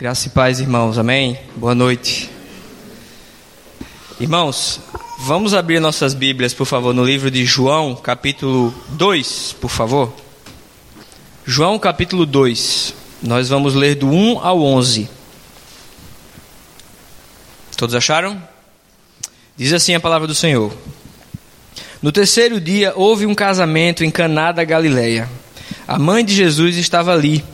Graça e paz, irmãos. Amém? Boa noite. Irmãos, vamos abrir nossas Bíblias, por favor, no livro de João, capítulo 2, por favor. João, capítulo 2. Nós vamos ler do 1 ao 11. Todos acharam? Diz assim a palavra do Senhor. No terceiro dia houve um casamento em Caná da Galileia. A mãe de Jesus estava ali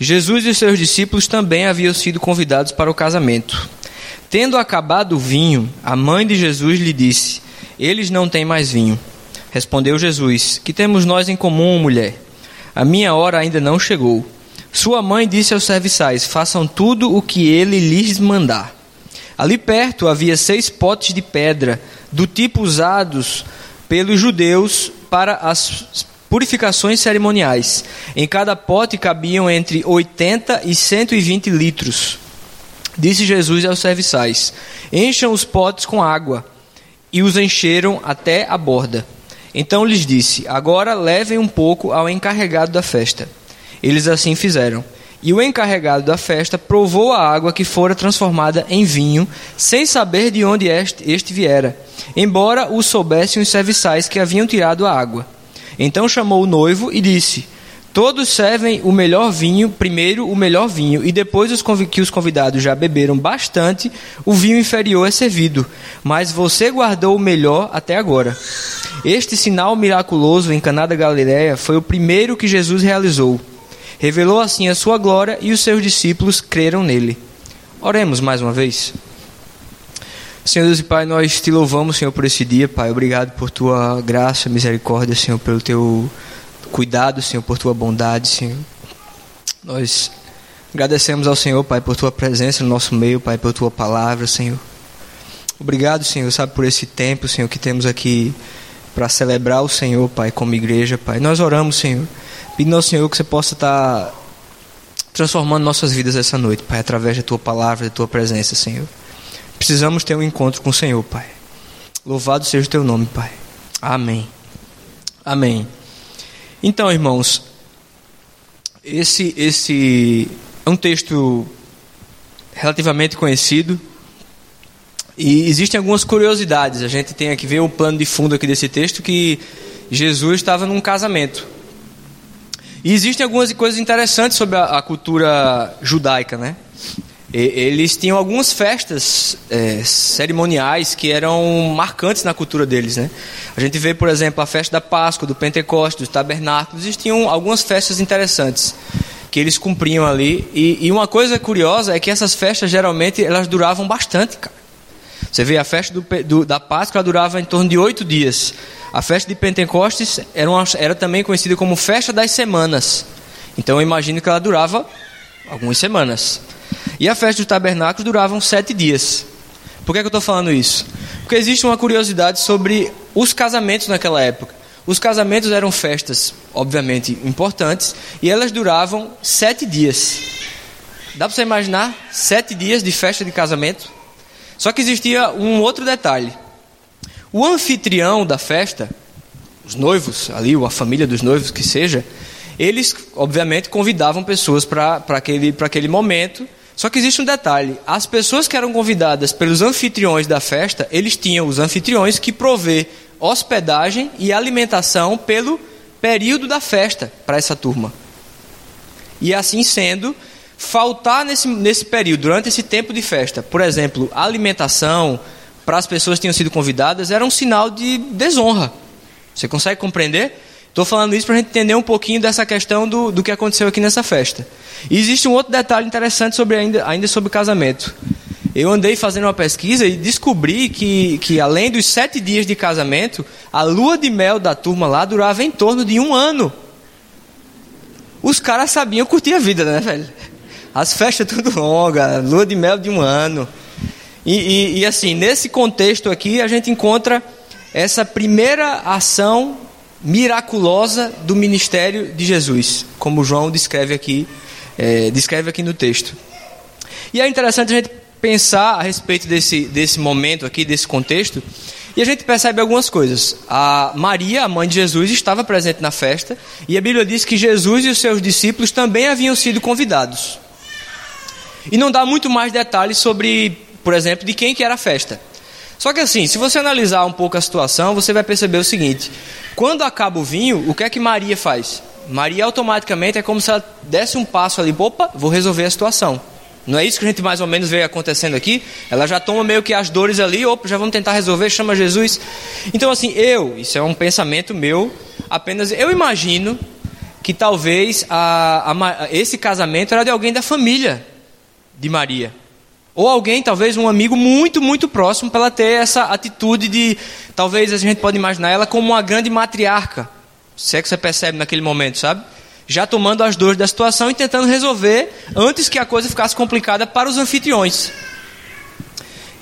Jesus e seus discípulos também haviam sido convidados para o casamento. Tendo acabado o vinho, a mãe de Jesus lhe disse: Eles não têm mais vinho. Respondeu Jesus: Que temos nós em comum, mulher? A minha hora ainda não chegou. Sua mãe disse aos serviçais: Façam tudo o que ele lhes mandar. Ali perto havia seis potes de pedra, do tipo usados pelos judeus para as purificações cerimoniais. Em cada pote cabiam entre 80 e 120 litros. Disse Jesus aos serviçais: Encham os potes com água. E os encheram até a borda. Então lhes disse: Agora levem um pouco ao encarregado da festa. Eles assim fizeram. E o encarregado da festa provou a água que fora transformada em vinho, sem saber de onde este, este viera, embora o soubessem os serviçais que haviam tirado a água. Então chamou o noivo e disse: Todos servem o melhor vinho, primeiro o melhor vinho, e depois os que os convidados já beberam bastante, o vinho inferior é servido. Mas você guardou o melhor até agora. Este sinal miraculoso em Caná da Galileia foi o primeiro que Jesus realizou. Revelou assim a sua glória e os seus discípulos creram nele. Oremos mais uma vez. Senhor Deus e Pai, nós te louvamos, Senhor, por esse dia, Pai. Obrigado por tua graça, misericórdia, Senhor, pelo teu cuidado, Senhor, por tua bondade, Senhor. Nós agradecemos ao Senhor, Pai, por tua presença no nosso meio, Pai, por tua palavra, Senhor. Obrigado, Senhor, sabe, por esse tempo, Senhor, que temos aqui para celebrar o Senhor, Pai, como igreja, Pai. Nós oramos, Senhor, pedindo ao Senhor que você possa estar transformando nossas vidas essa noite, Pai, através da tua palavra, da tua presença, Senhor. Precisamos ter um encontro com o Senhor, Pai. Louvado seja o teu nome, Pai. Amém. Amém. Então, irmãos, esse esse é um texto relativamente conhecido e existem algumas curiosidades. A gente tem aqui ver o plano de fundo aqui desse texto que Jesus estava num casamento. E existem algumas coisas interessantes sobre a, a cultura judaica, né? Eles tinham algumas festas é, cerimoniais que eram marcantes na cultura deles. Né? A gente vê, por exemplo, a festa da Páscoa, do Pentecostes, dos tabernáculos. Existiam algumas festas interessantes que eles cumpriam ali. E, e, uma coisa curiosa é que essas festas, geralmente, elas duravam bastante. Cara. Você vê, a festa do, do, da Páscoa durava em torno de oito dias. A festa de Pentecostes era, uma, era também conhecida como Festa das Semanas. Então, eu imagino que ela durava algumas semanas. E a festa dos tabernáculos durava sete dias. Por que, é que eu estou falando isso? Porque existe uma curiosidade sobre os casamentos naquela época. Os casamentos eram festas, obviamente, importantes, e elas duravam sete dias. Dá para você imaginar? Sete dias de festa de casamento? Só que existia um outro detalhe. O anfitrião da festa, os noivos ali, ou a família dos noivos que seja, eles, obviamente, convidavam pessoas para aquele, aquele momento só que existe um detalhe: as pessoas que eram convidadas pelos anfitriões da festa, eles tinham os anfitriões que prover hospedagem e alimentação pelo período da festa para essa turma. E assim sendo, faltar nesse, nesse período, durante esse tempo de festa, por exemplo, alimentação para as pessoas que tinham sido convidadas, era um sinal de desonra. Você consegue compreender? Estou falando isso para a gente entender um pouquinho dessa questão do, do que aconteceu aqui nessa festa. E existe um outro detalhe interessante sobre ainda, ainda sobre casamento. Eu andei fazendo uma pesquisa e descobri que, que, além dos sete dias de casamento, a lua de mel da turma lá durava em torno de um ano. Os caras sabiam curtir a vida, né, velho? As festas tudo longa, lua de mel de um ano. E, e, e assim, nesse contexto aqui, a gente encontra essa primeira ação miraculosa do ministério de Jesus, como João descreve aqui, é, descreve aqui no texto. E é interessante a gente pensar a respeito desse, desse momento aqui, desse contexto, e a gente percebe algumas coisas. A Maria, a mãe de Jesus, estava presente na festa, e a Bíblia diz que Jesus e os seus discípulos também haviam sido convidados. E não dá muito mais detalhes sobre, por exemplo, de quem que era a festa. Só que assim, se você analisar um pouco a situação, você vai perceber o seguinte: quando acaba o vinho, o que é que Maria faz? Maria automaticamente é como se ela desse um passo ali, opa, vou resolver a situação. Não é isso que a gente mais ou menos vê acontecendo aqui? Ela já toma meio que as dores ali, opa, já vamos tentar resolver, chama Jesus. Então, assim, eu, isso é um pensamento meu, apenas eu imagino que talvez a, a, esse casamento era de alguém da família de Maria. Ou alguém, talvez um amigo muito, muito próximo, para ela ter essa atitude de. Talvez a gente pode imaginar ela como uma grande matriarca. Se é que você percebe naquele momento, sabe? já tomando as dores da situação e tentando resolver antes que a coisa ficasse complicada para os anfitriões.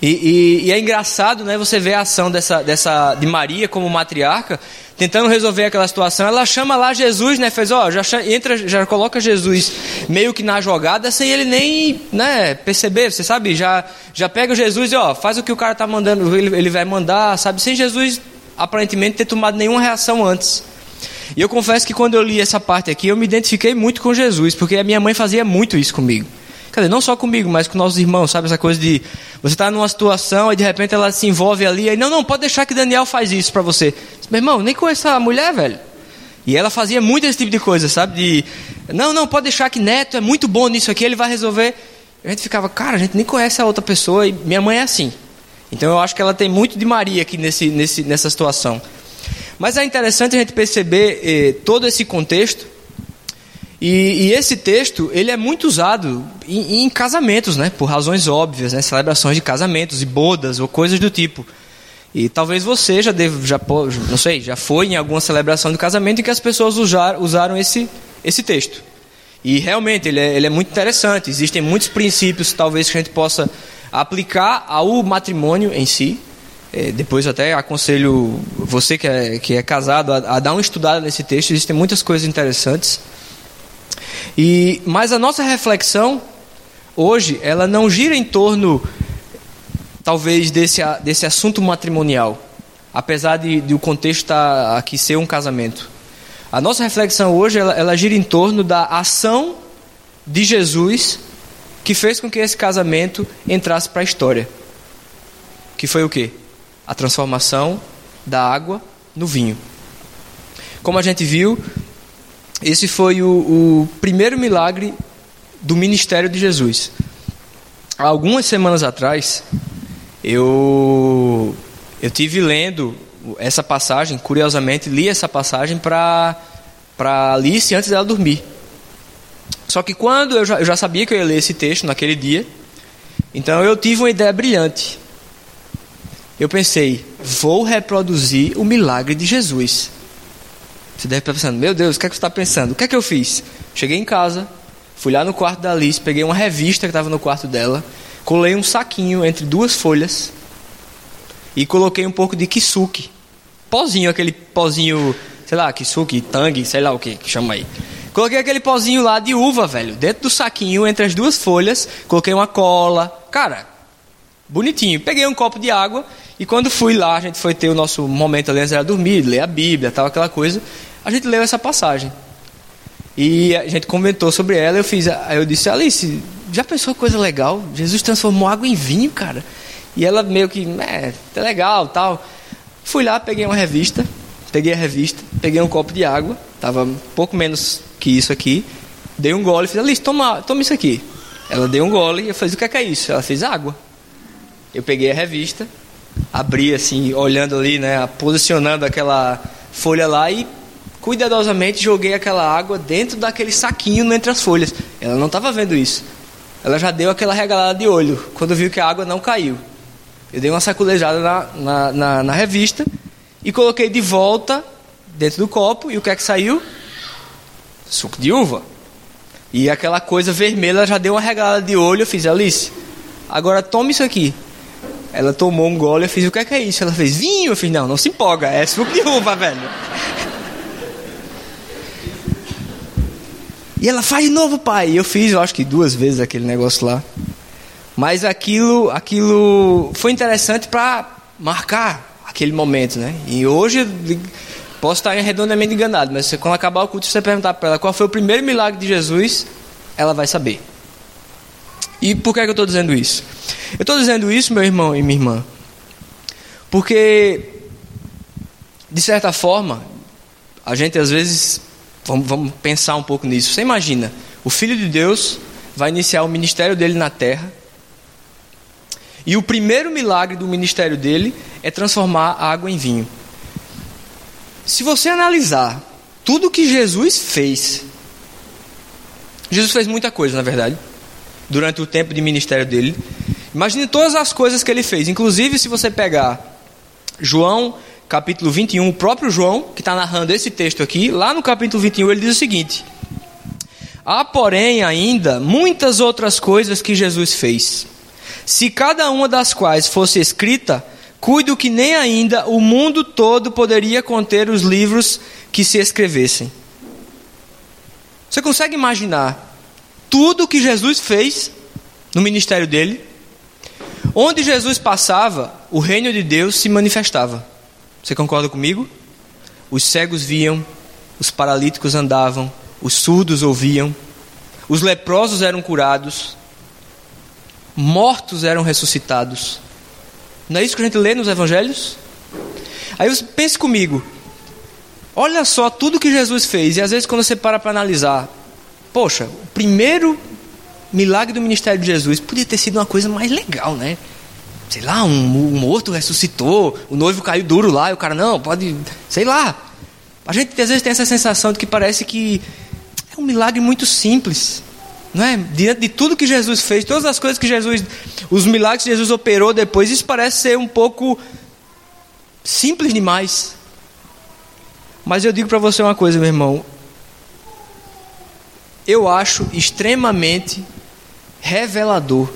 E, e, e, é engraçado, né? Você vê a ação dessa, dessa de Maria como matriarca, tentando resolver aquela situação. Ela chama lá Jesus, né? Fez, ó, já entra, já coloca Jesus meio que na jogada sem ele nem, né? Perceber. Você sabe? Já, já pega Jesus e ó, faz o que o cara tá mandando, ele, ele vai mandar, sabe? Sem Jesus aparentemente ter tomado nenhuma reação antes. E eu confesso que quando eu li essa parte aqui, eu me identifiquei muito com Jesus, porque a minha mãe fazia muito isso comigo. Quer dizer, não só comigo, mas com nossos irmãos, sabe? Essa coisa de você estar tá numa situação e de repente ela se envolve ali, aí, não, não, pode deixar que Daniel faz isso para você. Meu irmão, nem conheço a mulher, velho. E ela fazia muito esse tipo de coisa, sabe? De, não, não, pode deixar que Neto é muito bom nisso aqui, ele vai resolver. A gente ficava, cara, a gente nem conhece a outra pessoa e minha mãe é assim. Então eu acho que ela tem muito de Maria aqui nesse, nesse, nessa situação. Mas é interessante a gente perceber eh, todo esse contexto. E, e, esse texto ele é muito usado em, em, casamentos, né? Por razões óbvias, né? Celebrações de casamentos e bodas ou coisas do tipo. E talvez você já deve, já não sei, já foi em alguma celebração de casamento em que as pessoas usar, usaram esse esse texto. E realmente ele é, ele é muito interessante. Existem muitos princípios talvez que a gente possa aplicar ao matrimônio em si. É, depois até aconselho você que é, que é casado a, a, dar uma estudada nesse texto, existem muitas coisas interessantes. E Mas a nossa reflexão hoje, ela não gira em torno, talvez, desse, desse assunto matrimonial, apesar de, de o contexto tá aqui ser um casamento. A nossa reflexão hoje, ela, ela gira em torno da ação de Jesus que fez com que esse casamento entrasse para a história. Que foi o quê? a transformação da água no vinho. Como a gente viu, esse foi o, o primeiro milagre do ministério de Jesus. Algumas semanas atrás, eu eu tive lendo essa passagem, curiosamente li essa passagem para para Alice antes dela dormir. Só que quando eu já, eu já sabia que eu ia ler esse texto naquele dia, então eu tive uma ideia brilhante eu pensei, vou reproduzir o milagre de Jesus. Você deve estar pensando, meu Deus, o que é que você está pensando? O que é que eu fiz? Cheguei em casa, fui lá no quarto da Alice, peguei uma revista que estava no quarto dela, colei um saquinho entre duas folhas e coloquei um pouco de kisuke. Pozinho, aquele pozinho, sei lá, kisuke, tangue, sei lá o que, que chama aí. Coloquei aquele pozinho lá de uva, velho, dentro do saquinho, entre as duas folhas, coloquei uma cola. Cara, bonitinho. Peguei um copo de água e quando fui lá, a gente foi ter o nosso momento ali antes de dormir, ler a Bíblia, tal, aquela coisa. A gente leu essa passagem. E a gente comentou sobre ela. Eu fiz, aí eu disse, Alice, já pensou coisa legal? Jesus transformou água em vinho, cara. E ela meio que, é, tá legal, tal. Fui lá, peguei uma revista, peguei a revista, peguei um copo de água, tava pouco menos que isso aqui. Dei um gole, fiz, Alice, toma, toma isso aqui. Ela deu um gole e eu falei, o que é, que é isso? Ela fez água. Eu peguei a revista, abri assim, olhando ali, né, posicionando aquela folha lá e cuidadosamente joguei aquela água dentro daquele saquinho entre as folhas. Ela não estava vendo isso. Ela já deu aquela regalada de olho quando viu que a água não caiu. Eu dei uma saculejada na, na, na, na revista e coloquei de volta dentro do copo. E o que é que saiu? Suco de uva. E aquela coisa vermelha já deu uma regalada de olho. Eu fiz, Alice, agora tome isso aqui. Ela tomou um gole, eu fiz, o que é, que é isso? Ela fez, vinho. Eu fiz, não, não se empolga, é suco de uva, velho. E ela faz de novo, pai. Eu fiz, eu acho que duas vezes aquele negócio lá. Mas aquilo, aquilo foi interessante para marcar aquele momento, né? E hoje posso estar redondamente enganado, mas quando acabar o culto, você perguntar para ela qual foi o primeiro milagre de Jesus, ela vai saber. E por que, é que eu estou dizendo isso? Eu estou dizendo isso, meu irmão e minha irmã, porque, de certa forma, a gente às vezes, vamos, vamos pensar um pouco nisso. Você imagina, o Filho de Deus vai iniciar o ministério dele na terra, e o primeiro milagre do ministério dele é transformar água em vinho. Se você analisar tudo que Jesus fez, Jesus fez muita coisa, na verdade, durante o tempo de ministério dele. Imagine todas as coisas que ele fez. Inclusive, se você pegar João capítulo 21, o próprio João, que está narrando esse texto aqui, lá no capítulo 21, ele diz o seguinte: Há, porém, ainda muitas outras coisas que Jesus fez. Se cada uma das quais fosse escrita, cuido que nem ainda o mundo todo poderia conter os livros que se escrevessem. Você consegue imaginar tudo que Jesus fez no ministério dele? Onde Jesus passava, o reino de Deus se manifestava. Você concorda comigo? Os cegos viam, os paralíticos andavam, os surdos ouviam, os leprosos eram curados, mortos eram ressuscitados. Não é isso que a gente lê nos evangelhos? Aí você pense comigo. Olha só tudo que Jesus fez, e às vezes quando você para para analisar, poxa, o primeiro milagre do ministério de Jesus podia ter sido uma coisa mais legal, né? Sei lá, um, um morto ressuscitou, o noivo caiu duro lá, e o cara, não, pode, sei lá. A gente às vezes tem essa sensação de que parece que é um milagre muito simples. Não é? Diante de tudo que Jesus fez, todas as coisas que Jesus, os milagres que Jesus operou depois, isso parece ser um pouco simples demais. Mas eu digo para você uma coisa, meu irmão. Eu acho extremamente revelador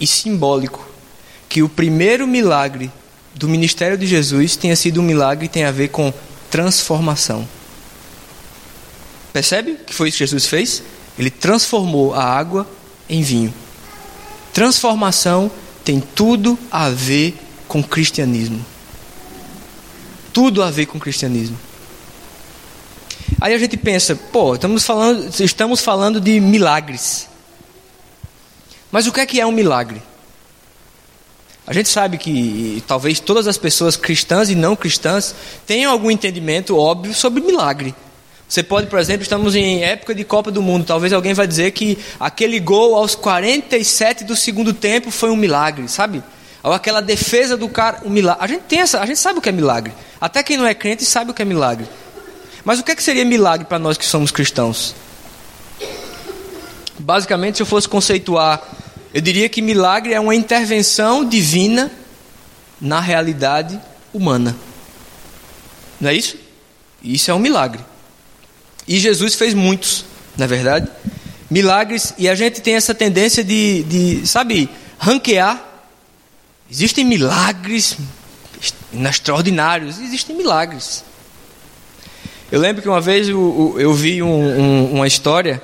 e simbólico que o primeiro milagre do ministério de Jesus tenha sido um milagre que tem a ver com transformação. Percebe que foi isso que Jesus fez? Ele transformou a água em vinho. Transformação tem tudo a ver com cristianismo. Tudo a ver com cristianismo. Aí a gente pensa, pô, estamos falando, estamos falando de milagres. Mas o que é que é um milagre? A gente sabe que talvez todas as pessoas cristãs e não cristãs tenham algum entendimento óbvio sobre milagre. Você pode, por exemplo, estamos em época de Copa do Mundo. Talvez alguém vai dizer que aquele gol aos 47 do segundo tempo foi um milagre, sabe? Ou aquela defesa do cara, um milagre. A gente tem essa, a gente sabe o que é milagre. Até quem não é crente sabe o que é milagre. Mas o que, é que seria milagre para nós que somos cristãos? Basicamente, se eu fosse conceituar, eu diria que milagre é uma intervenção divina na realidade humana. Não é isso? Isso é um milagre. E Jesus fez muitos, na é verdade. Milagres, e a gente tem essa tendência de, de sabe, ranquear. Existem milagres extraordinários, existem milagres. Eu lembro que uma vez eu, eu vi um, um, uma história,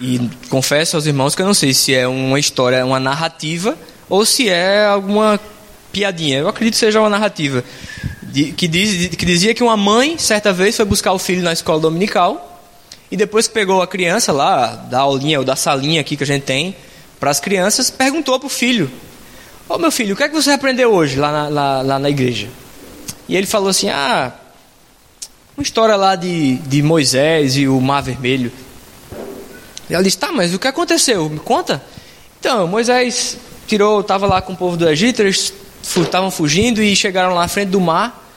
e confesso aos irmãos que eu não sei se é uma história, uma narrativa, ou se é alguma piadinha. Eu acredito que seja uma narrativa. De, que, diz, que dizia que uma mãe, certa vez, foi buscar o filho na escola dominical, e depois que pegou a criança lá, da aulinha ou da salinha aqui que a gente tem, para as crianças, perguntou para o filho: Ô oh, meu filho, o que é que você aprendeu hoje lá na, lá, lá na igreja? E ele falou assim: Ah, uma história lá de, de Moisés e o Mar Vermelho. E ela disse: Tá, mas o que aconteceu? Me conta. Então, Moisés tirou, estava lá com o povo do Egito, eles estavam fugindo e chegaram lá na frente do mar.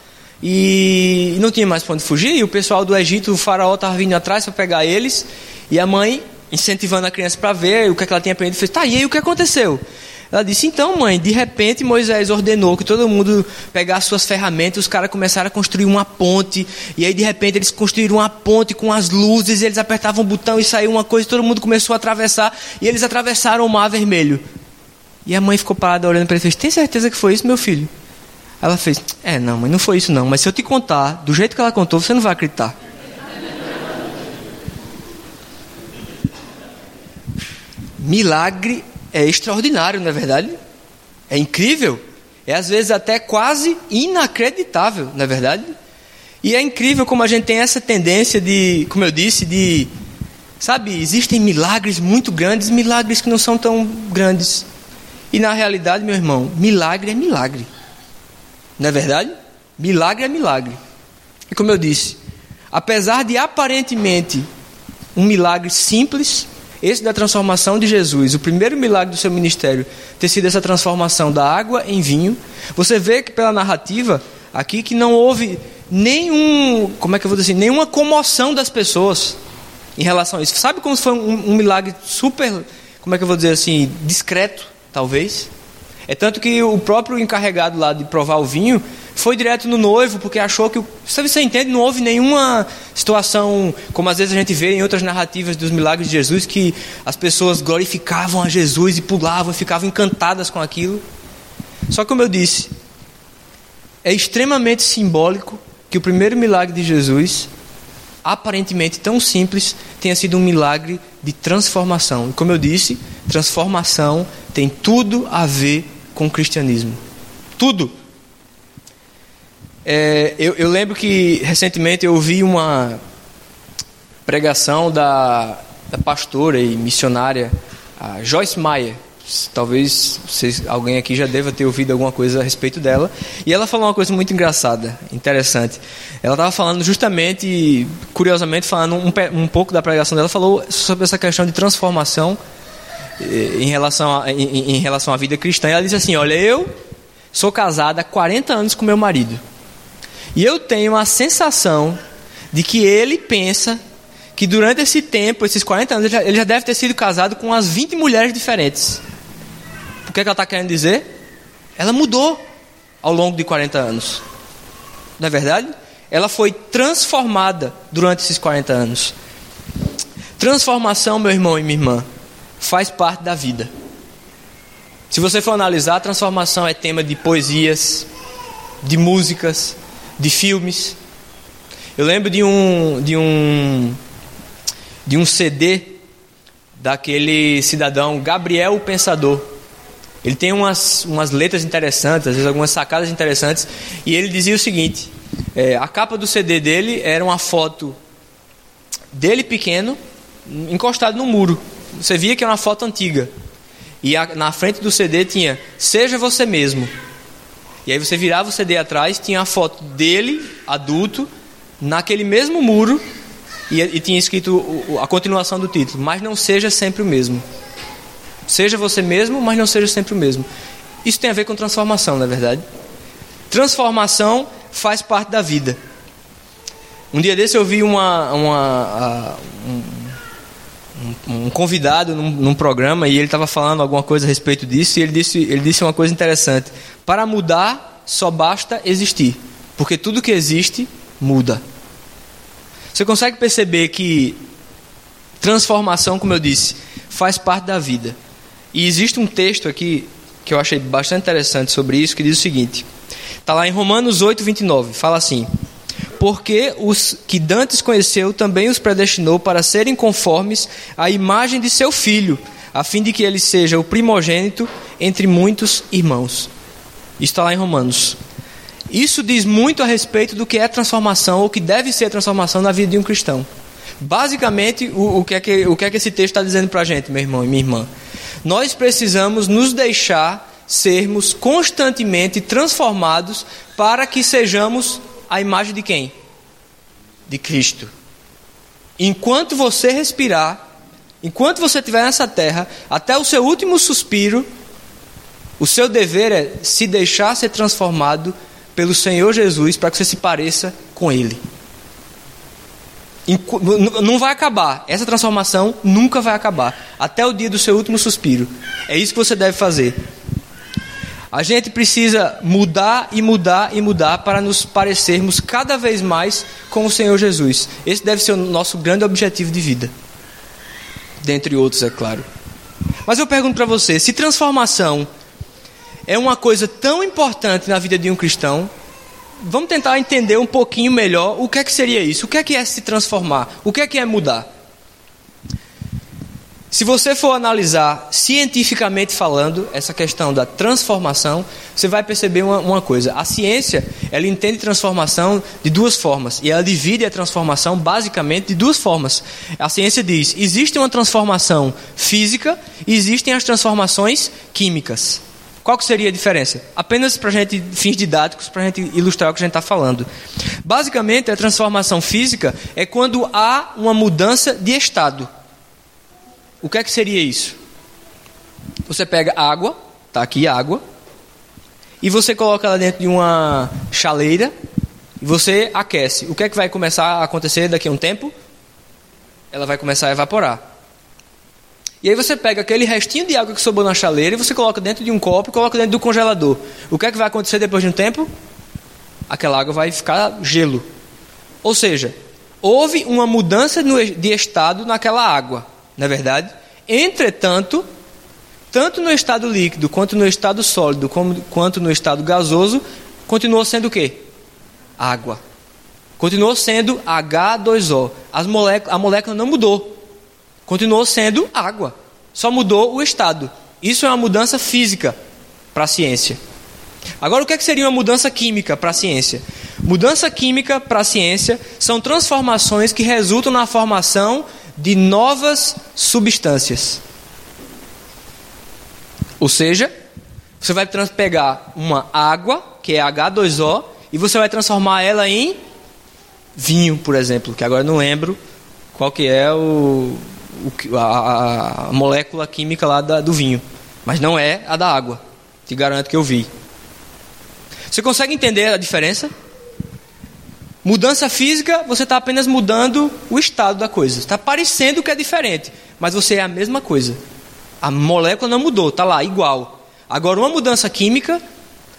E não tinha mais para onde fugir. E o pessoal do Egito, o faraó estava vindo atrás para pegar eles. E a mãe, incentivando a criança para ver o que, é que ela tinha aprendido, fez: Tá, e aí o que aconteceu? Ela disse: Então, mãe, de repente Moisés ordenou que todo mundo pegasse suas ferramentas, os caras começaram a construir uma ponte, e aí de repente eles construíram uma ponte com as luzes, eles apertavam um botão e saiu uma coisa, e todo mundo começou a atravessar, e eles atravessaram o Mar Vermelho. E a mãe ficou parada olhando para ele e fez: Tem certeza que foi isso, meu filho? Ela fez: É, não, mãe, não foi isso não, mas se eu te contar do jeito que ela contou, você não vai acreditar. Milagre é extraordinário, não é verdade? É incrível. É às vezes até quase inacreditável, não é verdade? E é incrível como a gente tem essa tendência de, como eu disse, de Sabe, existem milagres muito grandes, milagres que não são tão grandes. E na realidade, meu irmão, milagre é milagre. Não é verdade? Milagre é milagre. E como eu disse, apesar de aparentemente um milagre simples, esse da transformação de Jesus, o primeiro milagre do seu ministério, ter sido essa transformação da água em vinho, você vê que pela narrativa aqui que não houve nenhum, como é que eu vou dizer assim, nenhuma comoção das pessoas em relação a isso. Sabe como foi um, um milagre super, como é que eu vou dizer assim, discreto, talvez? É tanto que o próprio encarregado lá de provar o vinho foi direto no noivo, porque achou que. Sabe, você entende? Não houve nenhuma situação, como às vezes a gente vê em outras narrativas dos milagres de Jesus, que as pessoas glorificavam a Jesus e pulavam, ficavam encantadas com aquilo. Só como eu disse, é extremamente simbólico que o primeiro milagre de Jesus, aparentemente tão simples, tenha sido um milagre de transformação. E como eu disse, transformação tem tudo a ver com o cristianismo. Tudo. É, eu, eu, lembro que recentemente eu ouvi uma pregação da, da pastora e missionária Joyce Meyer. Talvez vocês, alguém aqui já deva ter ouvido alguma coisa a respeito dela. E ela falou uma coisa muito engraçada, interessante. Ela estava falando justamente, curiosamente, falando um, um pouco da pregação dela, falou sobre essa questão de transformação em relação, a, em, em relação à vida cristã. Ela disse assim: Olha, eu sou casada há 40 anos com meu marido. E eu tenho a sensação de que ele pensa que durante esse tempo, esses 40 anos, ele já, ele já deve ter sido casado com umas 20 mulheres diferentes. O que, é que ela está querendo dizer? Ela mudou ao longo de 40 anos. Não é verdade? Ela foi transformada durante esses 40 anos. Transformação, meu irmão e minha irmã, faz parte da vida. Se você for analisar, a transformação é tema de poesias, de músicas, de filmes. Eu lembro de um de um de um CD daquele cidadão Gabriel Pensador. Ele tem umas, umas letras interessantes, às vezes algumas sacadas interessantes, e ele dizia o seguinte: é, a capa do CD dele era uma foto dele pequeno, encostado no muro. Você via que era uma foto antiga. E a, na frente do CD tinha Seja você mesmo. E aí você virava o CD atrás, tinha a foto dele, adulto, naquele mesmo muro, e, e tinha escrito a continuação do título: Mas não seja sempre o mesmo. Seja você mesmo, mas não seja sempre o mesmo. Isso tem a ver com transformação, na é verdade. Transformação faz parte da vida. Um dia desse eu vi uma, uma um, convidado num, num, programa e ele estava falando alguma coisa a respeito disso e ele disse, ele disse uma coisa interessante. Para mudar, só basta existir. Porque tudo que existe muda. Você consegue perceber que transformação, como eu disse, faz parte da vida. E existe um texto aqui que eu achei bastante interessante sobre isso, que diz o seguinte: está lá em Romanos 8, 29, fala assim: Porque os que Dantes conheceu também os predestinou para serem conformes à imagem de seu filho, a fim de que ele seja o primogênito entre muitos irmãos. Isso está lá em Romanos. Isso diz muito a respeito do que é transformação, ou que deve ser transformação na vida de um cristão. Basicamente, o, o, que, é que, o que é que esse texto está dizendo para a gente, meu irmão e minha irmã? Nós precisamos nos deixar sermos constantemente transformados para que sejamos a imagem de quem? De Cristo. Enquanto você respirar, enquanto você estiver nessa terra, até o seu último suspiro, o seu dever é se deixar ser transformado pelo Senhor Jesus para que você se pareça com Ele. Não vai acabar. Essa transformação nunca vai acabar. Até o dia do seu último suspiro. É isso que você deve fazer. A gente precisa mudar e mudar e mudar para nos parecermos cada vez mais com o Senhor Jesus. Esse deve ser o nosso grande objetivo de vida. Dentre outros, é claro. Mas eu pergunto para você: se transformação é uma coisa tão importante na vida de um cristão, vamos tentar entender um pouquinho melhor o que é que seria isso, o que é que é se transformar, o que é que é mudar. Se você for analisar cientificamente falando essa questão da transformação, você vai perceber uma, uma, coisa. A ciência, ela entende transformação de duas formas. E ela divide a transformação basicamente de duas formas. A ciência diz, existe uma transformação física e existem as transformações químicas. Qual que seria a diferença? Apenas para gente, fins didáticos, para gente ilustrar o que a gente está falando. Basicamente, a transformação física é quando há uma mudança de estado. O que é que seria isso? Você pega água, tá aqui água, e você coloca ela dentro de uma chaleira e você aquece. O que é que vai começar a acontecer daqui a um tempo? Ela vai começar a evaporar. E aí você pega aquele restinho de água que sobrou na chaleira e você coloca dentro de um copo e coloca dentro do congelador. O que é que vai acontecer depois de um tempo? Aquela água vai ficar gelo. Ou seja, houve uma mudança de estado naquela água não é verdade? Entretanto, tanto no estado líquido, quanto no estado sólido, como, quanto no estado gasoso, continuou sendo o quê? Água. Continuou sendo H2O. As a molécula não mudou. Continuou sendo água. Só mudou o estado. Isso é uma mudança física para a ciência. Agora, o que, é que seria uma mudança química para a ciência? Mudança química para a ciência são transformações que resultam na formação de novas substâncias. Ou seja, você vai pegar uma água, que é H2O, e você vai transformar ela em vinho, por exemplo, que agora não lembro qual que é o, o a, a, molécula química lá da, do vinho, mas não é a da água. Te garanto que eu vi. Você consegue entender a diferença? Mudança física, você está apenas mudando o estado da coisa. Está parecendo que é diferente, mas você é a mesma coisa. A molécula não mudou, está lá, igual. Agora, uma mudança química,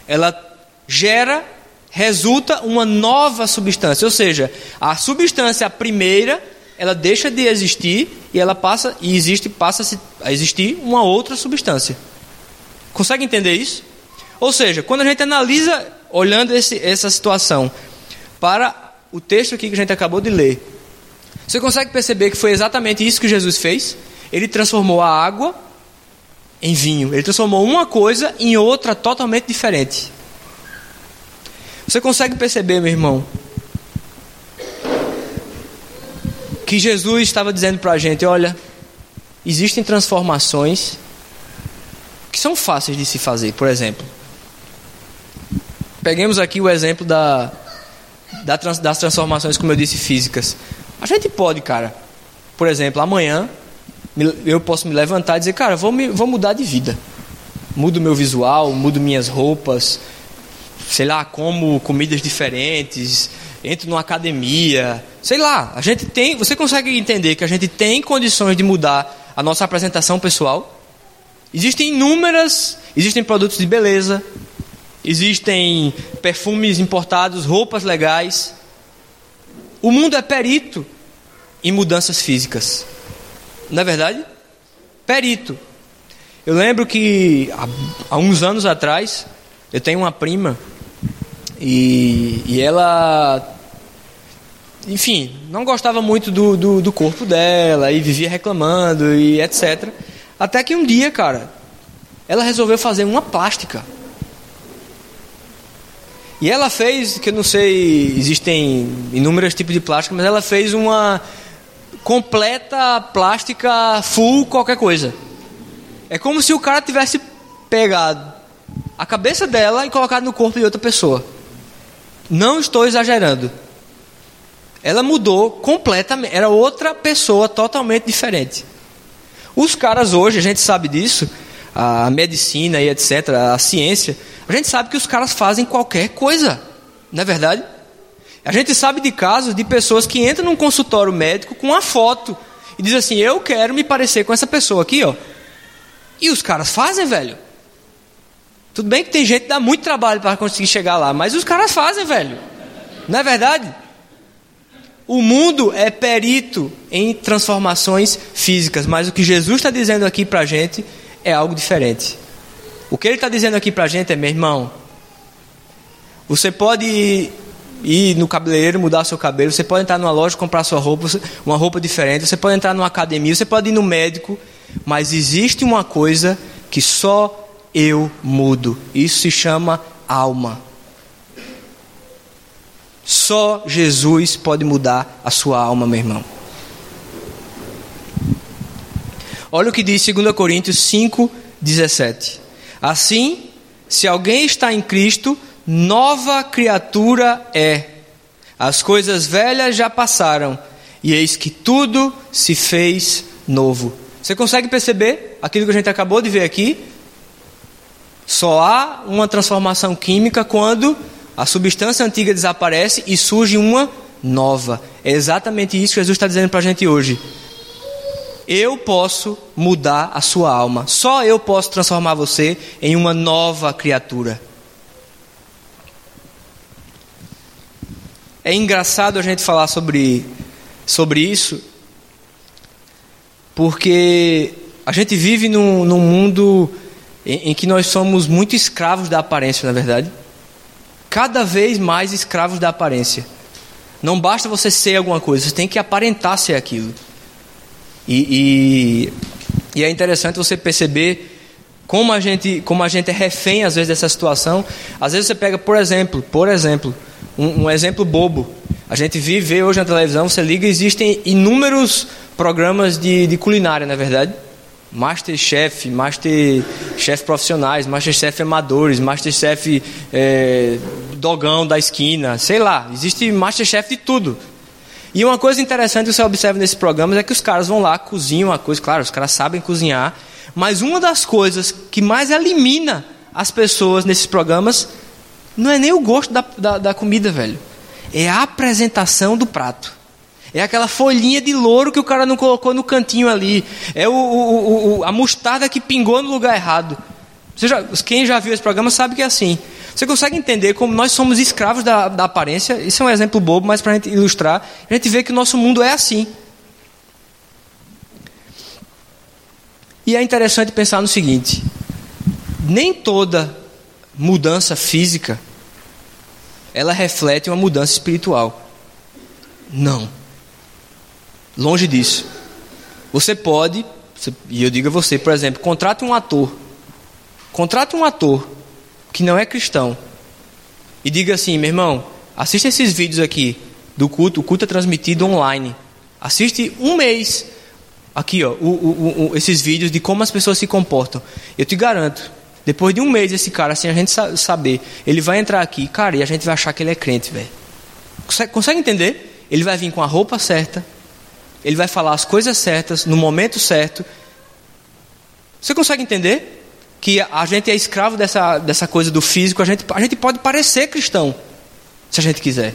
ela gera, resulta uma nova substância. Ou seja, a substância primeira, ela deixa de existir e ela passa e existe passa a existir uma outra substância. Consegue entender isso? Ou seja, quando a gente analisa olhando esse, essa situação para o texto aqui que a gente acabou de ler. Você consegue perceber que foi exatamente isso que Jesus fez? Ele transformou a água em vinho. Ele transformou uma coisa em outra totalmente diferente. Você consegue perceber, meu irmão, que Jesus estava dizendo para a gente: olha, existem transformações que são fáceis de se fazer. Por exemplo, peguemos aqui o exemplo da, das transformações, como eu disse, físicas. A gente pode, cara. Por exemplo, amanhã eu posso me levantar e dizer, cara, vou, me, vou mudar de vida. Mudo meu visual, mudo minhas roupas, sei lá, como comidas diferentes, entro numa academia, sei lá. A gente tem, você consegue entender que a gente tem condições de mudar a nossa apresentação pessoal? Existem inúmeras, existem produtos de beleza, existem perfumes importados, roupas legais. O mundo é perito em mudanças físicas. Não é verdade? Perito. Eu lembro que há, uns anos atrás, eu tenho uma prima e, e ela enfim, não gostava muito do, do, do, corpo dela e vivia reclamando e etc. Até que um dia, cara, ela resolveu fazer uma plástica. E ela fez, que eu não sei, existem inúmeros tipos de plástico, mas ela fez uma completa plástica full qualquer coisa. É como se o cara tivesse pegado a cabeça dela e colocado no corpo de outra pessoa. Não estou exagerando. Ela mudou completamente, era outra pessoa totalmente diferente. Os caras hoje, a gente sabe disso, a medicina e etc, a ciência, a gente sabe que os caras fazem qualquer coisa, não é verdade? A gente sabe de casos de pessoas que entram num consultório médico com uma foto e dizem assim: Eu quero me parecer com essa pessoa aqui, ó. E os caras fazem, velho. Tudo bem que tem gente que dá muito trabalho para conseguir chegar lá, mas os caras fazem, velho. Não é verdade? O mundo é perito em transformações físicas, mas o que Jesus está dizendo aqui para a gente é algo diferente. O que ele está dizendo aqui para a gente é, meu irmão, você pode ir no cabeleireiro mudar seu cabelo, você pode entrar numa loja comprar sua roupa, uma roupa diferente, você pode entrar numa academia, você pode ir no médico Mas existe uma coisa que só eu mudo. Isso se chama alma. Só Jesus pode mudar a sua alma, meu irmão. Olha o que diz 2 Coríntios 5, 17. Assim, se alguém está em Cristo, nova criatura é. As coisas velhas já passaram, e eis que tudo se fez novo. Você consegue perceber aquilo que a gente acabou de ver aqui? Só há uma transformação química quando a substância antiga desaparece e surge uma nova. É exatamente isso que Jesus está dizendo para a gente hoje. Eu posso mudar a sua alma. Só eu posso transformar você em uma nova criatura. É engraçado a gente falar sobre, sobre isso, porque a gente vive num, num mundo em, em que nós somos muito escravos da aparência, na verdade cada vez mais escravos da aparência. Não basta você ser alguma coisa, você tem que aparentar ser aquilo. E, e, e, é interessante você perceber como a gente, como a gente é refém às vezes dessa situação. Às vezes você pega, por exemplo, por exemplo, um, um exemplo bobo. A gente vive hoje na televisão, você liga, existem inúmeros programas de, de culinária, na é verdade. Masterchef, Masterchef profissionais, Masterchef amadores, Masterchef é, dogão da esquina, sei lá, existe Masterchef de tudo. E uma coisa interessante que você observa nesses programas é que os caras vão lá, cozinham uma coisa, claro, os caras sabem cozinhar, mas uma das coisas que mais elimina as pessoas nesses programas não é nem o gosto da, da, da comida, velho, é a apresentação do prato. É aquela folhinha de louro que o cara não colocou no cantinho ali. É o, o, o, a mostarda que pingou no lugar errado. Você já, quem já viu esse programa sabe que é assim. Você consegue entender como nós somos escravos da, da aparência? Isso é um exemplo bobo, mas para a gente ilustrar, a gente vê que o nosso mundo é assim. E é interessante pensar no seguinte: nem toda mudança física ela reflete uma mudança espiritual. Não. Longe disso. Você pode, e eu digo a você, por exemplo, contrate um ator. Contrate um ator que não é cristão. E diga assim, meu irmão, assista esses vídeos aqui do culto. O culto é transmitido online. Assiste um mês aqui, ó, o, o, o, esses vídeos de como as pessoas se comportam. Eu te garanto, depois de um mês esse cara, sem a gente saber, ele vai entrar aqui, cara, e a gente vai achar que ele é crente, velho. Consegue, consegue entender? Ele vai vir com a roupa certa, ele vai falar as coisas certas, no momento certo. Você consegue entender? Que a gente é escravo dessa, dessa coisa do físico, a gente, a gente pode parecer cristão, se a gente quiser.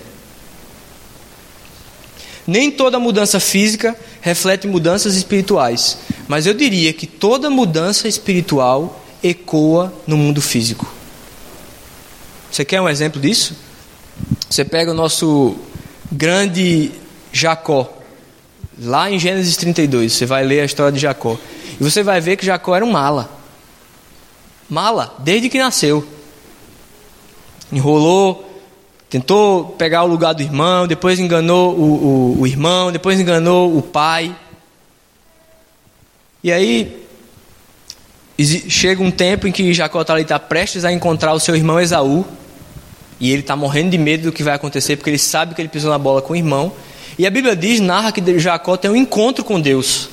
Nem toda mudança física reflete mudanças espirituais, mas eu diria que toda mudança espiritual ecoa no mundo físico. Você quer um exemplo disso? Você pega o nosso grande Jacó. Lá em Gênesis 32, você vai ler a história de Jacó. E você vai ver que Jacó era um mala. Mala, desde que nasceu. Enrolou, tentou pegar o lugar do irmão, depois enganou o, o, o irmão, depois enganou o pai. E aí, chega um tempo em que Jacó está tá prestes a encontrar o seu irmão Esaú. E ele está morrendo de medo do que vai acontecer, porque ele sabe que ele pisou na bola com o irmão. E a Bíblia diz, narra que Jacó tem um encontro com Deus.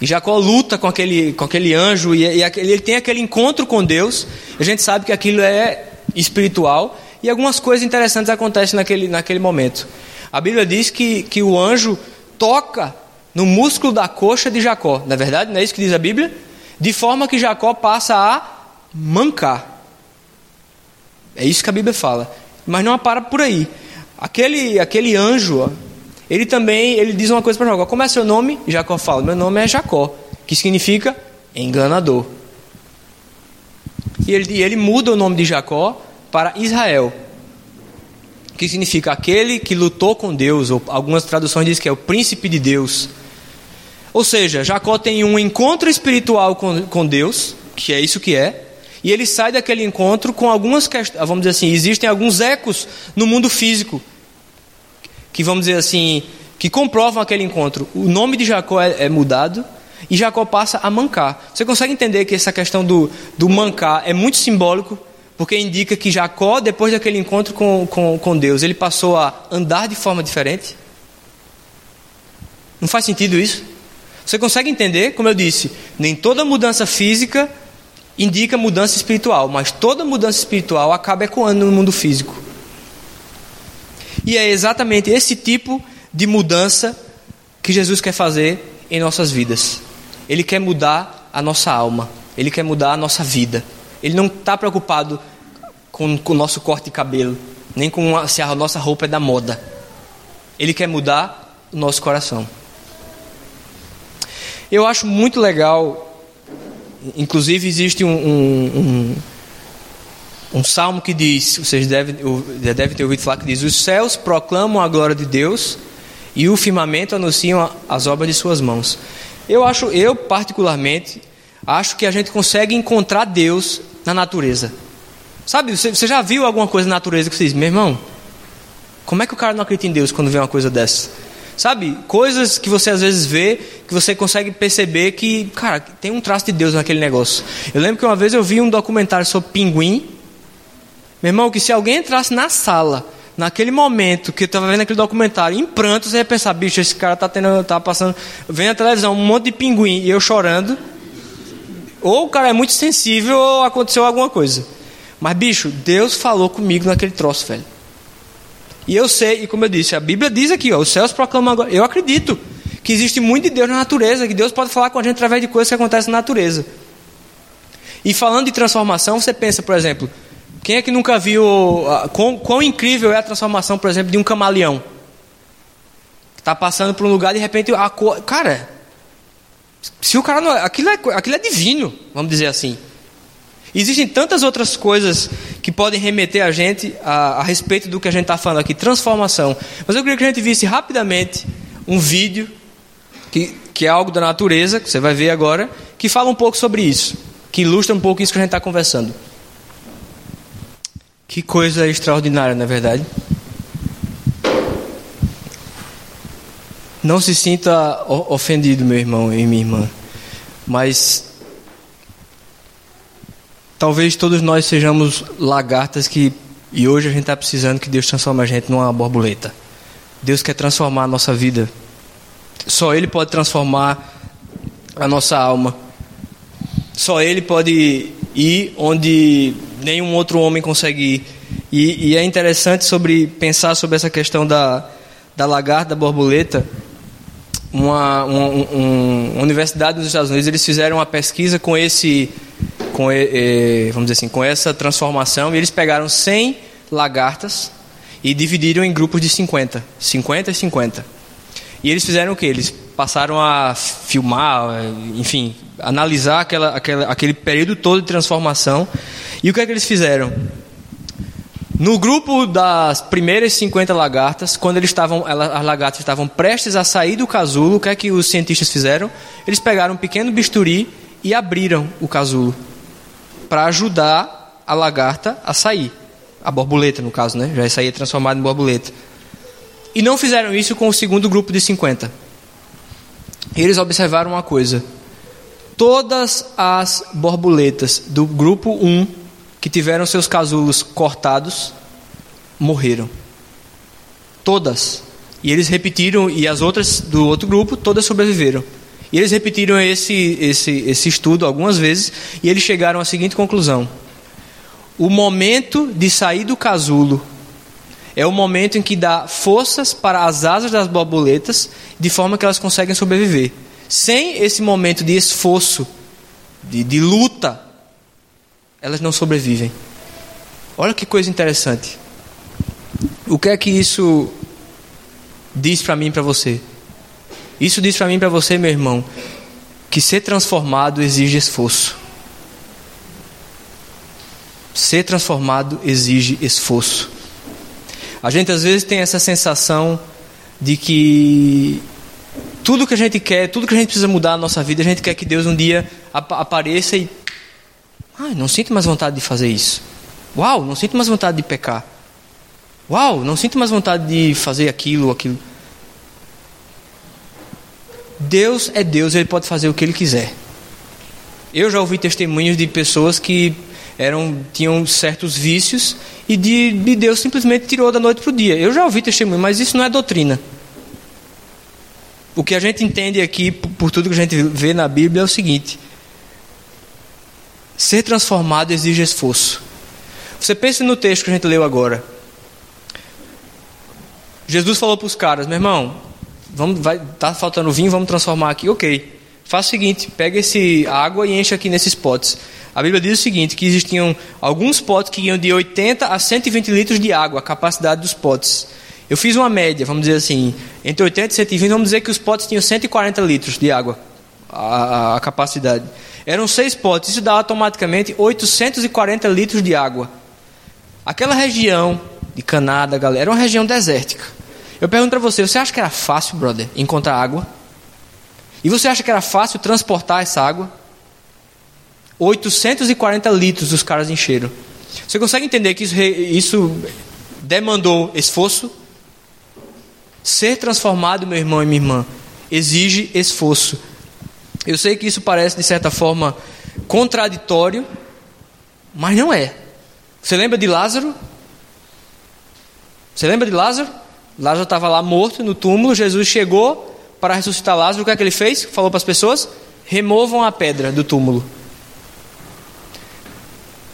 E Jacó luta com aquele, com aquele anjo e, e ele tem aquele encontro com Deus. A gente sabe que aquilo é espiritual e algumas coisas interessantes acontecem naquele, naquele momento. A Bíblia diz que, que o anjo toca no músculo da coxa de Jacó, não é verdade? Não é isso que diz a Bíblia? De forma que Jacó passa a mancar. É isso que a Bíblia fala. Mas não para por aí. Aquele, aquele anjo, ele também ele diz uma coisa para Jacó: Como é seu nome? Jacó fala: Meu nome é Jacó, que significa enganador. E ele, ele muda o nome de Jacó para Israel, que significa aquele que lutou com Deus, ou algumas traduções dizem que é o príncipe de Deus. Ou seja, Jacó tem um encontro espiritual com, com Deus, que é isso que é, e ele sai daquele encontro com algumas questões, vamos dizer assim, existem alguns ecos no mundo físico, que vamos dizer assim, que comprovam aquele encontro. O nome de Jacó é, é mudado, e Jacó passa a mancar. Você consegue entender que essa questão do, do mancar é muito simbólico, porque indica que Jacó, depois daquele encontro com, com, com Deus, ele passou a andar de forma diferente? Não faz sentido isso? Você consegue entender? Como eu disse, nem toda mudança física indica mudança espiritual, mas toda mudança espiritual acaba ecoando no mundo físico. E é exatamente esse tipo de mudança que Jesus quer fazer em nossas vidas. Ele quer mudar a nossa alma, ele quer mudar a nossa vida. Ele não está preocupado com, com, o nosso corte de cabelo, nem com a, se a nossa roupa é da moda. Ele quer mudar o nosso coração. Eu acho muito legal, inclusive existe um, um, um, salmo que diz, vocês devem, devem ter ouvido falar que diz: Os céus proclamam a glória de Deus e o firmamento anunciam as obras de suas mãos. Eu acho, eu particularmente, acho que a gente consegue encontrar Deus na natureza. Sabe, você, você já viu alguma coisa na natureza que você diz, meu irmão, como é que o cara não acredita em Deus quando vê uma coisa dessa? Sabe, coisas que você às vezes vê, que você consegue perceber que, cara, tem um traço de Deus naquele negócio. Eu lembro que uma vez eu vi um documentário sobre pinguim. Meu irmão, que se alguém entrasse na sala, naquele momento que eu estava vendo aquele documentário, em prantos, você ia pensar, bicho, esse cara tá tendo, tá passando, vendo a televisão, um monte de pinguim e eu chorando. Ou o cara é muito sensível ou aconteceu alguma coisa. Mas, bicho, Deus falou comigo naquele troço, velho. E eu sei, e como eu disse, a Bíblia diz aqui, ó, os céus proclamam agora. Eu acredito que existe muito de Deus na natureza, que Deus pode falar com a gente através de coisas que acontecem na natureza. E falando de transformação, você pensa, por exemplo, quem é que nunca viu uh, quão, quão, incrível é a transformação, por exemplo, de um camaleão? Está passando por um lugar de repente a cor. Cara, se o cara não. Aquilo é, aquilo é divino, vamos dizer assim. Existem tantas outras coisas que podem remeter a gente a, a respeito do que a gente está falando aqui, transformação. Mas eu queria que a gente visse rapidamente um vídeo, que, que é algo da natureza, que você vai ver agora, que fala um pouco sobre isso, que ilustra um pouco isso que a gente está conversando. Que coisa extraordinária, na é verdade. Não se sinta ofendido, meu irmão e minha irmã, mas Talvez todos nós sejamos lagartas que e hoje a gente está precisando que Deus transforme a gente numa borboleta. Deus quer transformar a nossa vida. Só Ele pode transformar a nossa alma. Só Ele pode ir onde nenhum outro homem consegue ir. E, e é interessante sobre pensar sobre essa questão da, da lagarta, da borboleta. Uma, uma, um, uma universidade dos Estados Unidos eles fizeram uma pesquisa com esse com, vamos dizer assim, com essa transformação, e eles pegaram 100 lagartas e dividiram em grupos de 50, 50 e 50. E eles fizeram o que? Eles passaram a filmar, enfim, analisar aquela, aquela, aquele período todo de transformação. E o que é que eles fizeram? No grupo das primeiras 50 lagartas, quando eles estavam, as lagartas estavam prestes a sair do casulo, o que é que os cientistas fizeram? Eles pegaram um pequeno bisturi e abriram o casulo para ajudar a lagarta a sair. A borboleta, no caso, né? Já saía transformada em borboleta. E não fizeram isso com o segundo grupo de 50. Eles observaram uma coisa. Todas as borboletas do grupo 1 que tiveram seus casulos cortados morreram. Todas. E eles repetiram, e as outras do outro grupo, todas sobreviveram. E eles repetiram esse, esse, esse estudo algumas vezes e eles chegaram à seguinte conclusão: o momento de sair do casulo é o momento em que dá forças para as asas das borboletas, de forma que elas conseguem sobreviver. Sem esse momento de esforço, de, de luta, elas não sobrevivem. Olha que coisa interessante. O que é que isso diz para mim e para você? Isso diz para mim e para você, meu irmão, que ser transformado exige esforço. Ser transformado exige esforço. A gente às vezes tem essa sensação de que tudo que a gente quer, tudo que a gente precisa mudar na nossa vida, a gente quer que Deus um dia ap apareça e. Ai, não sinto mais vontade de fazer isso. Uau, não sinto mais vontade de pecar. Uau, não sinto mais vontade de fazer aquilo aquilo. Deus é Deus, ele pode fazer o que ele quiser. Eu já ouvi testemunhos de pessoas que eram tinham certos vícios e de, de Deus simplesmente tirou da noite para o dia. Eu já ouvi testemunho, mas isso não é doutrina. O que a gente entende aqui, por tudo que a gente vê na Bíblia, é o seguinte: ser transformado exige esforço. Você pensa no texto que a gente leu agora. Jesus falou para os caras, meu irmão, vamos, tá faltando vinho, vamos transformar aqui, ok. Faça o seguinte, pega esse água e enche aqui nesses potes. A Bíblia diz o seguinte, que existiam alguns potes que iam de 80 a 120 litros de água, a capacidade dos potes. Eu fiz uma média, vamos dizer assim, entre 80 e 120, vamos dizer que os potes tinham 140 litros de água, a, a, capacidade. Eram seis potes, isso dá automaticamente 840 litros de água. Aquela região de Canadá, galera, era uma região desértica. Eu pergunto para você, você acha que era fácil, brother, encontrar água? E você acha que era fácil transportar essa água? 840 litros os caras encheram. Você consegue entender que isso, isso demandou esforço? Ser transformado, meu irmão e minha irmã, exige esforço. Eu sei que isso parece, de certa forma, contraditório, mas não é. Você lembra de Lázaro? Você lembra de Lázaro? Lázaro estava lá morto no túmulo, Jesus chegou para ressuscitar Lázaro, o que é que ele fez? Falou para as pessoas: removam a pedra do túmulo.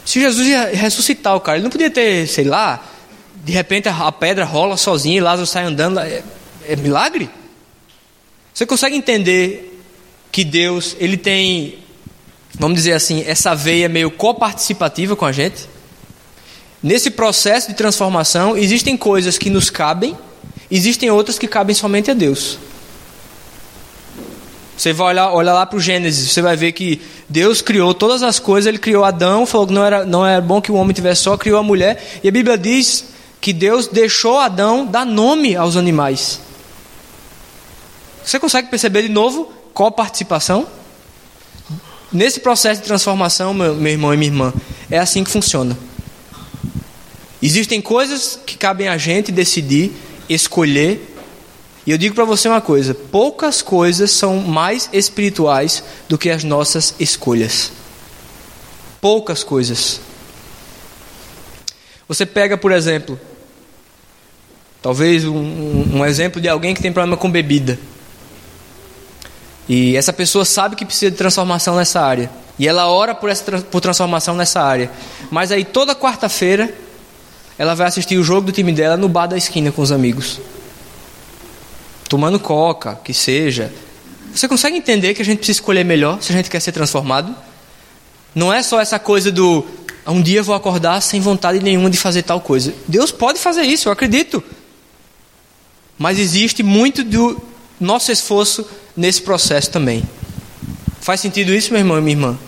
Se Jesus ia ressuscitar o cara, ele não podia ter, sei lá, de repente a pedra rola sozinha e Lázaro sai andando. É, é milagre? Você consegue entender que Deus, ele tem, vamos dizer assim, essa veia meio coparticipativa com a gente? Nesse processo de transformação, existem coisas que nos cabem, existem outras que cabem somente a Deus. Você vai olhar, lá para o Gênesis, você vai ver que Deus criou todas as coisas, Ele criou Adão, falou que não era, não era bom que o homem tivesse só, criou a mulher, e a Bíblia diz que Deus deixou Adão dar nome aos animais. Você consegue perceber de novo qual participação? Nesse processo de transformação, meu irmão e minha irmã, é assim que funciona. Existem coisas que cabem a gente decidir, escolher. E eu digo para você uma coisa: poucas coisas são mais espirituais do que as nossas escolhas. Poucas coisas. Você pega, por exemplo, talvez um, um exemplo de alguém que tem problema com bebida. E essa pessoa sabe que precisa de transformação nessa área. E ela ora por, essa, por transformação nessa área. Mas aí toda quarta-feira ela vai assistir o jogo do time dela no bar da esquina com os amigos. Tomando coca, que seja. Você consegue entender que a gente precisa escolher melhor se a gente quer ser transformado? Não é só essa coisa do um dia vou acordar sem vontade nenhuma de fazer tal coisa. Deus pode fazer isso, eu acredito. Mas existe muito do nosso esforço nesse processo também. Faz sentido isso, meu irmão e minha irmã?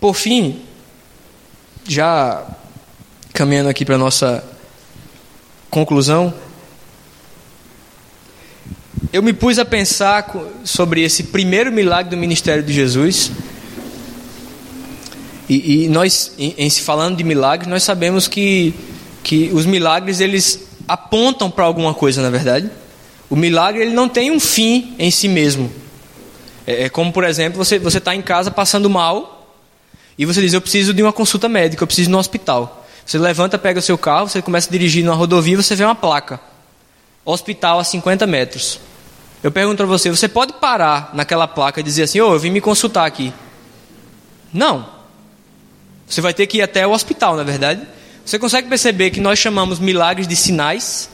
Por fim, já caminhando aqui para a nossa conclusão, eu me pus a pensar sobre esse primeiro milagre do ministério de Jesus. E, e nós, em, em, se falando de milagres, nós sabemos que, que os milagres eles apontam para alguma coisa, na verdade. O milagre ele não tem um fim em si mesmo. É, é como, por exemplo, você está em casa passando mal e você diz: Eu preciso de uma consulta médica, eu preciso ir no hospital. Você levanta, pega o seu carro, você começa a dirigir numa rodovia você vê uma placa. Hospital a 50 metros. Eu pergunto a você, você pode parar naquela placa e dizer assim, ô, oh, eu vim me consultar aqui. Não. Você vai ter que ir até o hospital, na é verdade. Você consegue perceber que nós chamamos milagres de sinais,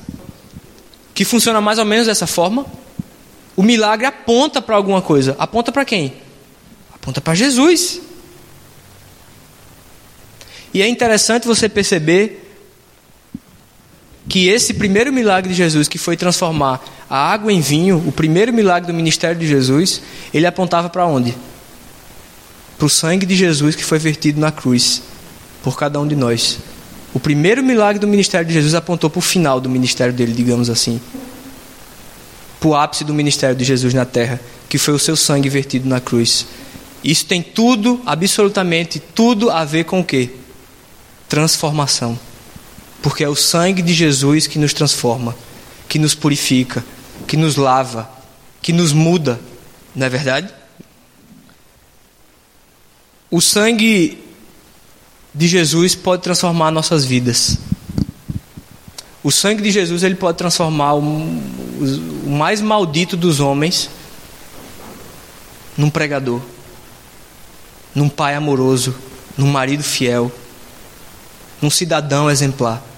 que funciona mais ou menos dessa forma? O milagre aponta para alguma coisa. Aponta para quem? Aponta para Jesus. E é interessante você perceber que esse primeiro milagre de Jesus, que foi transformar a água em vinho, o primeiro milagre do ministério de Jesus, ele apontava para onde? Para o sangue de Jesus que foi vertido na cruz por cada um de nós. O primeiro milagre do ministério de Jesus apontou para o final do ministério dele, digamos assim. Para o ápice do ministério de Jesus na terra, que foi o seu sangue vertido na cruz. Isso tem tudo, absolutamente tudo a ver com o quê? transformação. Porque é o sangue de Jesus que nos transforma, que nos purifica, que nos lava, que nos muda, não é verdade? O sangue de Jesus pode transformar nossas vidas. O sangue de Jesus ele pode transformar o, o mais maldito dos homens num pregador, num pai amoroso, num marido fiel, num cidadão exemplar.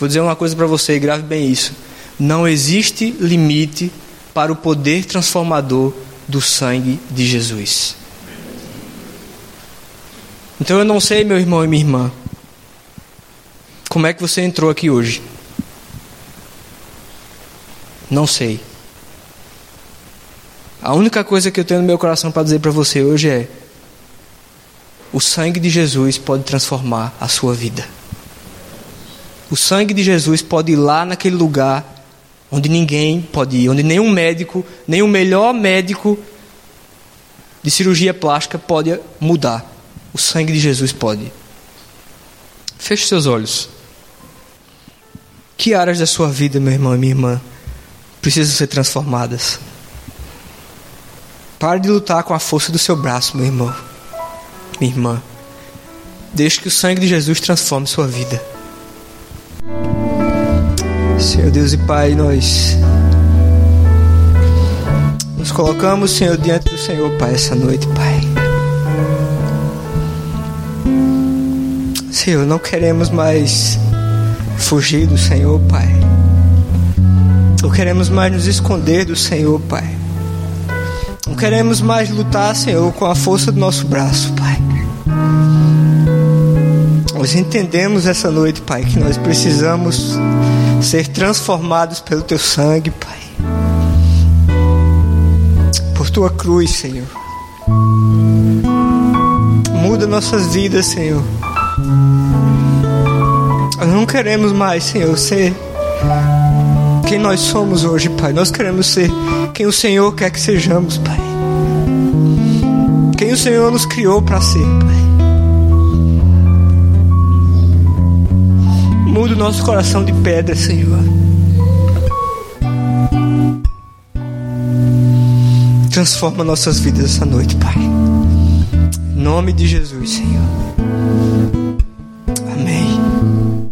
Vou dizer uma coisa para você e grave bem isso. Não existe limite para o poder transformador do sangue de Jesus. Então eu não sei, meu irmão e minha irmã, como é que você entrou aqui hoje? Não sei. A única coisa que eu tenho no meu coração para dizer para você hoje é: o sangue de Jesus pode transformar a sua vida. O sangue de Jesus pode ir lá naquele lugar onde ninguém pode ir, onde nenhum médico, nem o melhor médico de cirurgia plástica pode mudar. O sangue de Jesus pode. Feche seus olhos. Que áreas da sua vida, meu irmão e minha irmã, precisam ser transformadas? Pare de lutar com a força do seu braço, meu irmão, minha irmã. Deixe que o sangue de Jesus transforme sua vida. Senhor Deus e Pai, nós nos colocamos, Senhor, diante do Senhor, Pai, essa noite, Pai. Senhor, não queremos mais fugir do Senhor, Pai. Não queremos mais nos esconder do Senhor, Pai. Não queremos mais lutar, Senhor, com a força do nosso braço, Pai. Nós entendemos essa noite, Pai, que nós precisamos ser transformados pelo Teu sangue, Pai. Por Tua cruz, Senhor. Muda nossas vidas, Senhor. Nós não queremos mais, Senhor, ser quem nós somos hoje, Pai. Nós queremos ser quem o Senhor quer que sejamos, Pai. Quem o Senhor nos criou para ser, Pai. Muda o nosso coração de pedra, Senhor. Transforma nossas vidas essa noite, Pai. Em nome de Jesus, Senhor.